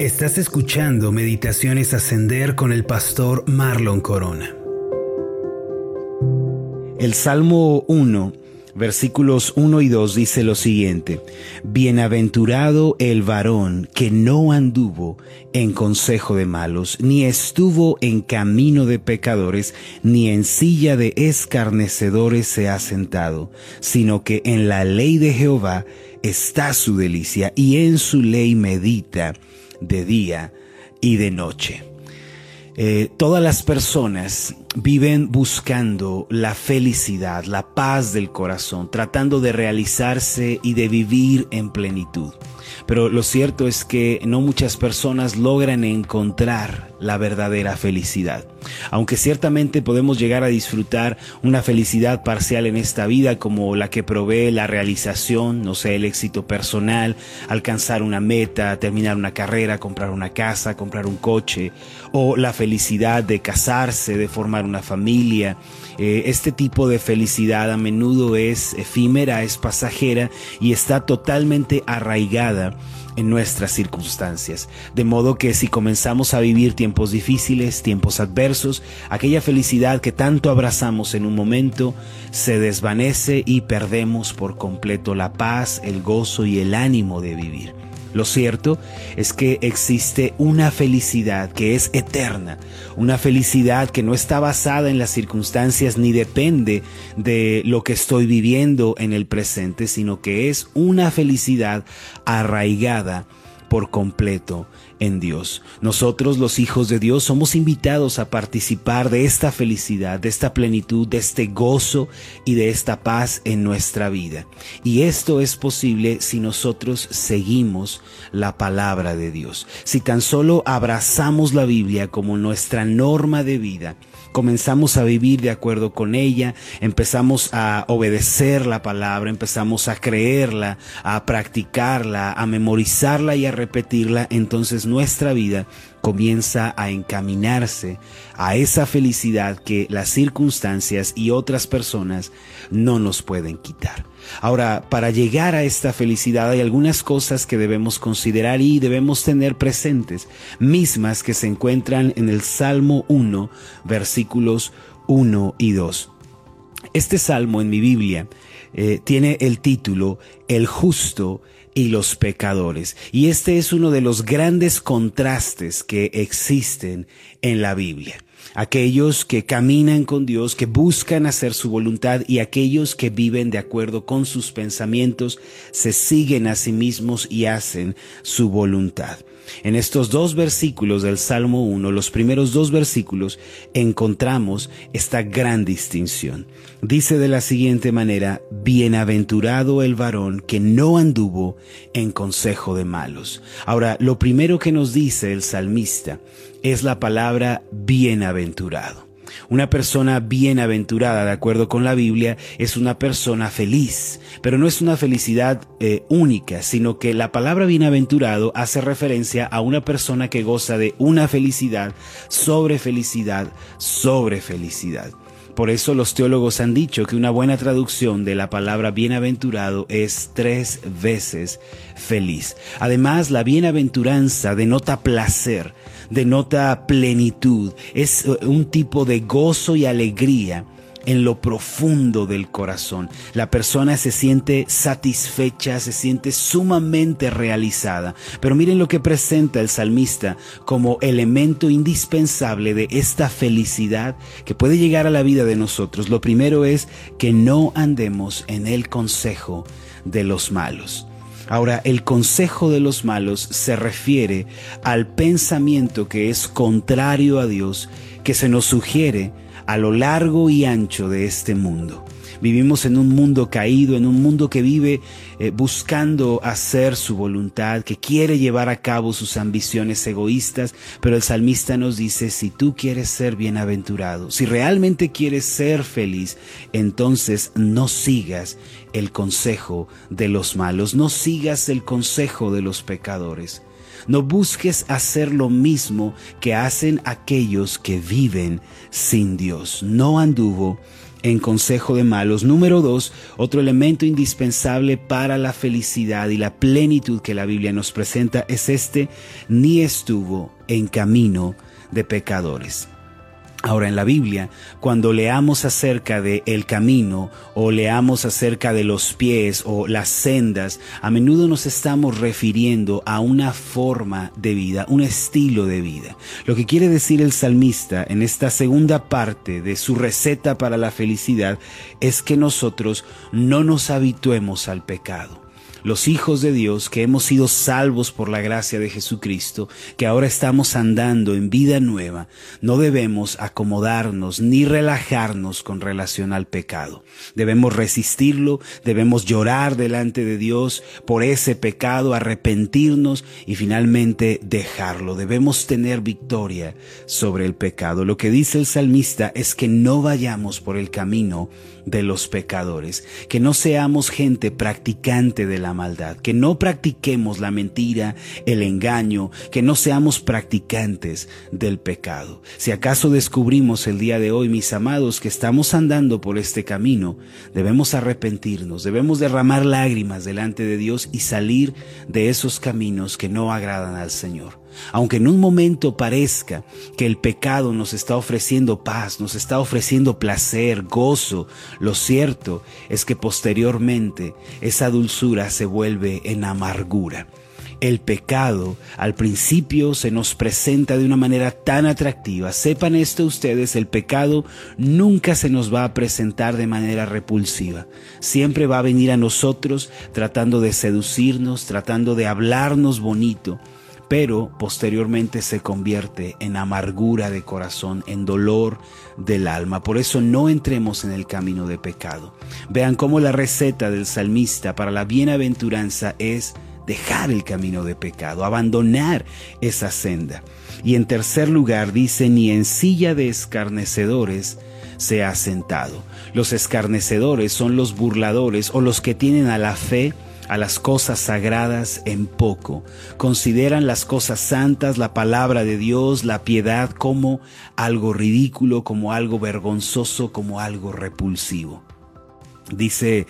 Estás escuchando Meditaciones Ascender con el pastor Marlon Corona. El Salmo 1, versículos 1 y 2 dice lo siguiente, Bienaventurado el varón que no anduvo en consejo de malos, ni estuvo en camino de pecadores, ni en silla de escarnecedores se ha sentado, sino que en la ley de Jehová está su delicia, y en su ley medita de día y de noche. Eh, todas las personas viven buscando la felicidad, la paz del corazón, tratando de realizarse y de vivir en plenitud. Pero lo cierto es que no muchas personas logran encontrar la verdadera felicidad. Aunque ciertamente podemos llegar a disfrutar una felicidad parcial en esta vida como la que provee la realización, no sé, el éxito personal, alcanzar una meta, terminar una carrera, comprar una casa, comprar un coche, o la felicidad de casarse, de formar una familia. Eh, este tipo de felicidad a menudo es efímera, es pasajera y está totalmente arraigada en nuestras circunstancias. De modo que si comenzamos a vivir tiempos difíciles, tiempos adversos, aquella felicidad que tanto abrazamos en un momento se desvanece y perdemos por completo la paz, el gozo y el ánimo de vivir. Lo cierto es que existe una felicidad que es eterna, una felicidad que no está basada en las circunstancias ni depende de lo que estoy viviendo en el presente, sino que es una felicidad arraigada por completo en Dios. Nosotros los hijos de Dios somos invitados a participar de esta felicidad, de esta plenitud, de este gozo y de esta paz en nuestra vida. Y esto es posible si nosotros seguimos la palabra de Dios. Si tan solo abrazamos la Biblia como nuestra norma de vida, comenzamos a vivir de acuerdo con ella, empezamos a obedecer la palabra, empezamos a creerla, a practicarla, a memorizarla y a repetirla, entonces nuestra vida comienza a encaminarse a esa felicidad que las circunstancias y otras personas no nos pueden quitar. Ahora, para llegar a esta felicidad hay algunas cosas que debemos considerar y debemos tener presentes, mismas que se encuentran en el Salmo 1, versículos 1 y 2. Este salmo en mi Biblia eh, tiene el título El justo y los pecadores. Y este es uno de los grandes contrastes que existen en la Biblia. Aquellos que caminan con Dios, que buscan hacer su voluntad y aquellos que viven de acuerdo con sus pensamientos, se siguen a sí mismos y hacen su voluntad. En estos dos versículos del Salmo 1, los primeros dos versículos, encontramos esta gran distinción. Dice de la siguiente manera, Bienaventurado el varón que no anduvo en consejo de malos. Ahora, lo primero que nos dice el salmista es la palabra bienaventurado. Una persona bienaventurada, de acuerdo con la Biblia, es una persona feliz, pero no es una felicidad eh, única, sino que la palabra bienaventurado hace referencia a una persona que goza de una felicidad sobre felicidad sobre felicidad. Por eso los teólogos han dicho que una buena traducción de la palabra bienaventurado es tres veces feliz. Además, la bienaventuranza denota placer, denota plenitud, es eh, un tipo de gozo y alegría en lo profundo del corazón. La persona se siente satisfecha, se siente sumamente realizada. Pero miren lo que presenta el salmista como elemento indispensable de esta felicidad que puede llegar a la vida de nosotros. Lo primero es que no andemos en el consejo de los malos. Ahora, el consejo de los malos se refiere al pensamiento que es contrario a Dios, que se nos sugiere a lo largo y ancho de este mundo. Vivimos en un mundo caído, en un mundo que vive eh, buscando hacer su voluntad, que quiere llevar a cabo sus ambiciones egoístas, pero el salmista nos dice, si tú quieres ser bienaventurado, si realmente quieres ser feliz, entonces no sigas el consejo de los malos, no sigas el consejo de los pecadores. No busques hacer lo mismo que hacen aquellos que viven sin Dios. No anduvo en consejo de malos. Número dos, otro elemento indispensable para la felicidad y la plenitud que la Biblia nos presenta es este, ni estuvo en camino de pecadores. Ahora en la Biblia, cuando leamos acerca de el camino o leamos acerca de los pies o las sendas, a menudo nos estamos refiriendo a una forma de vida, un estilo de vida. Lo que quiere decir el salmista en esta segunda parte de su receta para la felicidad es que nosotros no nos habituemos al pecado los hijos de Dios que hemos sido salvos por la gracia de Jesucristo, que ahora estamos andando en vida nueva, no debemos acomodarnos ni relajarnos con relación al pecado. Debemos resistirlo, debemos llorar delante de Dios por ese pecado, arrepentirnos y finalmente dejarlo. Debemos tener victoria sobre el pecado. Lo que dice el salmista es que no vayamos por el camino de los pecadores, que no seamos gente practicante de la maldad, que no practiquemos la mentira, el engaño, que no seamos practicantes del pecado. Si acaso descubrimos el día de hoy, mis amados, que estamos andando por este camino, debemos arrepentirnos, debemos derramar lágrimas delante de Dios y salir de esos caminos que no agradan al Señor. Aunque en un momento parezca que el pecado nos está ofreciendo paz, nos está ofreciendo placer, gozo, lo cierto es que posteriormente esa dulzura se vuelve en amargura. El pecado al principio se nos presenta de una manera tan atractiva. Sepan esto ustedes, el pecado nunca se nos va a presentar de manera repulsiva. Siempre va a venir a nosotros tratando de seducirnos, tratando de hablarnos bonito pero posteriormente se convierte en amargura de corazón, en dolor del alma. Por eso no entremos en el camino de pecado. Vean cómo la receta del salmista para la bienaventuranza es dejar el camino de pecado, abandonar esa senda. Y en tercer lugar dice, ni en silla de escarnecedores se ha sentado. Los escarnecedores son los burladores o los que tienen a la fe a las cosas sagradas en poco. Consideran las cosas santas, la palabra de Dios, la piedad como algo ridículo, como algo vergonzoso, como algo repulsivo. Dice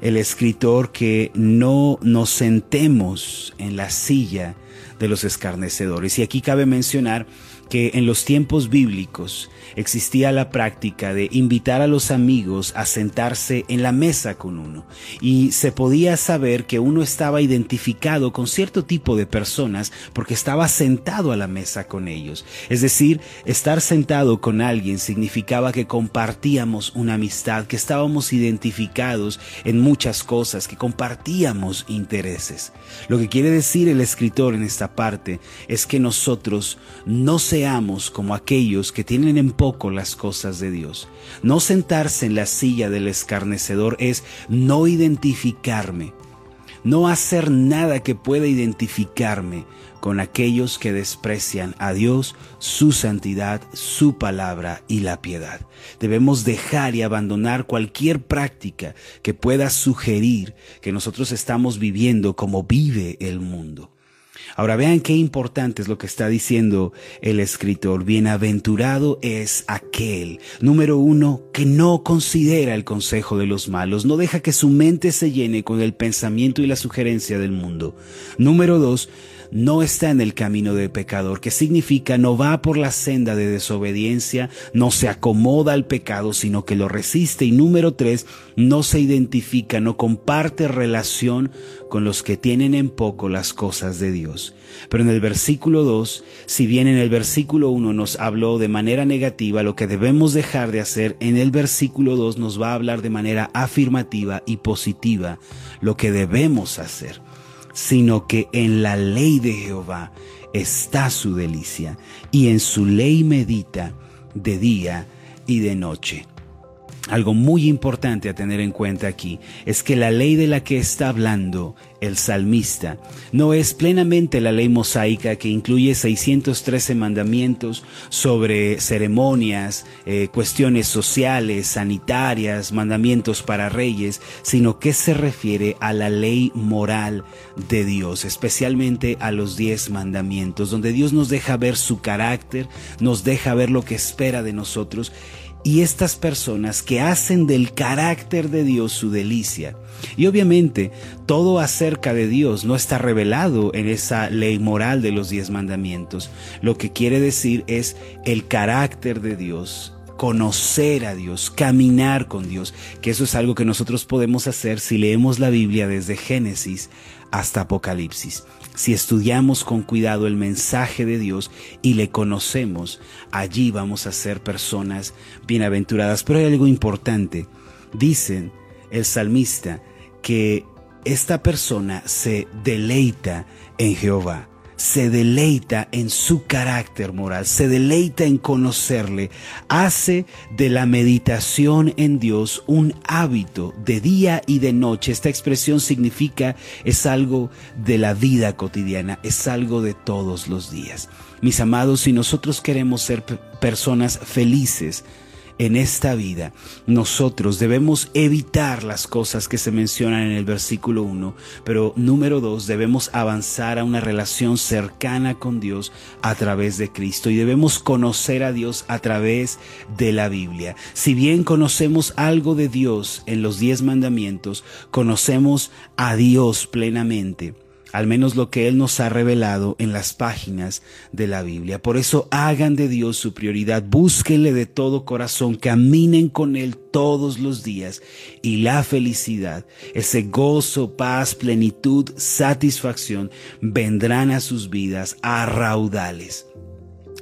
el escritor que no nos sentemos en la silla de los escarnecedores. Y aquí cabe mencionar que en los tiempos bíblicos existía la práctica de invitar a los amigos a sentarse en la mesa con uno y se podía saber que uno estaba identificado con cierto tipo de personas porque estaba sentado a la mesa con ellos. Es decir, estar sentado con alguien significaba que compartíamos una amistad, que estábamos identificados en muchas cosas, que compartíamos intereses. Lo que quiere decir el escritor en esta parte es que nosotros no seamos como aquellos que tienen en poco las cosas de Dios. No sentarse en la silla del escarnecedor es no identificarme, no hacer nada que pueda identificarme con aquellos que desprecian a Dios, su santidad, su palabra y la piedad. Debemos dejar y abandonar cualquier práctica que pueda sugerir que nosotros estamos viviendo como vive el mundo. Ahora vean qué importante es lo que está diciendo el escritor. Bienaventurado es aquel, número uno, que no considera el consejo de los malos, no deja que su mente se llene con el pensamiento y la sugerencia del mundo. Número dos, no está en el camino de pecador, que significa no va por la senda de desobediencia, no se acomoda al pecado, sino que lo resiste. Y número tres, no se identifica, no comparte relación con los que tienen en poco las cosas de Dios. Pero en el versículo 2, si bien en el versículo 1 nos habló de manera negativa lo que debemos dejar de hacer, en el versículo 2 nos va a hablar de manera afirmativa y positiva lo que debemos hacer sino que en la ley de Jehová está su delicia, y en su ley medita de día y de noche. Algo muy importante a tener en cuenta aquí es que la ley de la que está hablando el salmista no es plenamente la ley mosaica que incluye 613 mandamientos sobre ceremonias, eh, cuestiones sociales, sanitarias, mandamientos para reyes, sino que se refiere a la ley moral de Dios, especialmente a los diez mandamientos, donde Dios nos deja ver su carácter, nos deja ver lo que espera de nosotros y estas personas que hacen del carácter de Dios su delicia. Y obviamente todo acerca de Dios no está revelado en esa ley moral de los diez mandamientos. Lo que quiere decir es el carácter de Dios, conocer a Dios, caminar con Dios, que eso es algo que nosotros podemos hacer si leemos la Biblia desde Génesis hasta Apocalipsis. Si estudiamos con cuidado el mensaje de Dios y le conocemos, allí vamos a ser personas bienaventuradas. Pero hay algo importante. Dicen el salmista que esta persona se deleita en Jehová se deleita en su carácter moral, se deleita en conocerle, hace de la meditación en Dios un hábito de día y de noche. Esta expresión significa es algo de la vida cotidiana, es algo de todos los días. Mis amados, si nosotros queremos ser personas felices, en esta vida, nosotros debemos evitar las cosas que se mencionan en el versículo 1, pero número 2, debemos avanzar a una relación cercana con Dios a través de Cristo y debemos conocer a Dios a través de la Biblia. Si bien conocemos algo de Dios en los diez mandamientos, conocemos a Dios plenamente al menos lo que Él nos ha revelado en las páginas de la Biblia. Por eso hagan de Dios su prioridad, búsquenle de todo corazón, caminen con Él todos los días y la felicidad, ese gozo, paz, plenitud, satisfacción vendrán a sus vidas a raudales.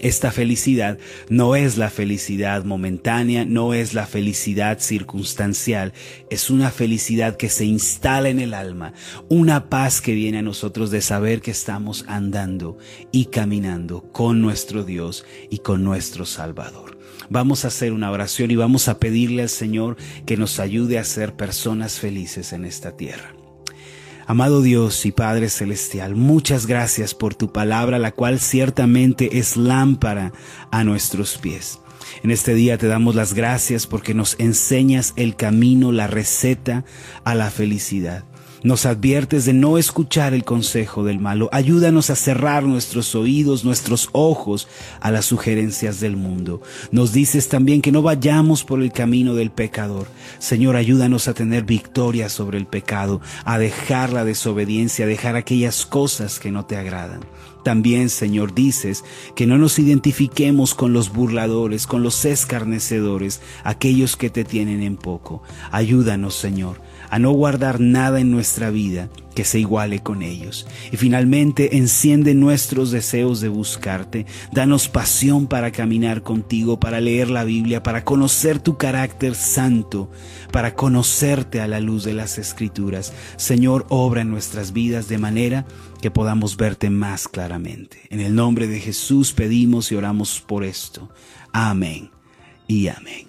Esta felicidad no es la felicidad momentánea, no es la felicidad circunstancial, es una felicidad que se instala en el alma, una paz que viene a nosotros de saber que estamos andando y caminando con nuestro Dios y con nuestro Salvador. Vamos a hacer una oración y vamos a pedirle al Señor que nos ayude a ser personas felices en esta tierra. Amado Dios y Padre Celestial, muchas gracias por tu palabra, la cual ciertamente es lámpara a nuestros pies. En este día te damos las gracias porque nos enseñas el camino, la receta a la felicidad. Nos adviertes de no escuchar el consejo del malo. Ayúdanos a cerrar nuestros oídos, nuestros ojos a las sugerencias del mundo. Nos dices también que no vayamos por el camino del pecador. Señor, ayúdanos a tener victoria sobre el pecado, a dejar la desobediencia, a dejar aquellas cosas que no te agradan. También, Señor, dices que no nos identifiquemos con los burladores, con los escarnecedores, aquellos que te tienen en poco. Ayúdanos, Señor, a no guardar nada en nuestra vida que se iguale con ellos. Y finalmente, enciende nuestros deseos de buscarte. Danos pasión para caminar contigo, para leer la Biblia, para conocer tu carácter santo, para conocerte a la luz de las Escrituras. Señor, obra en nuestras vidas de manera que podamos verte más claramente. En el nombre de Jesús pedimos y oramos por esto. Amén y amén.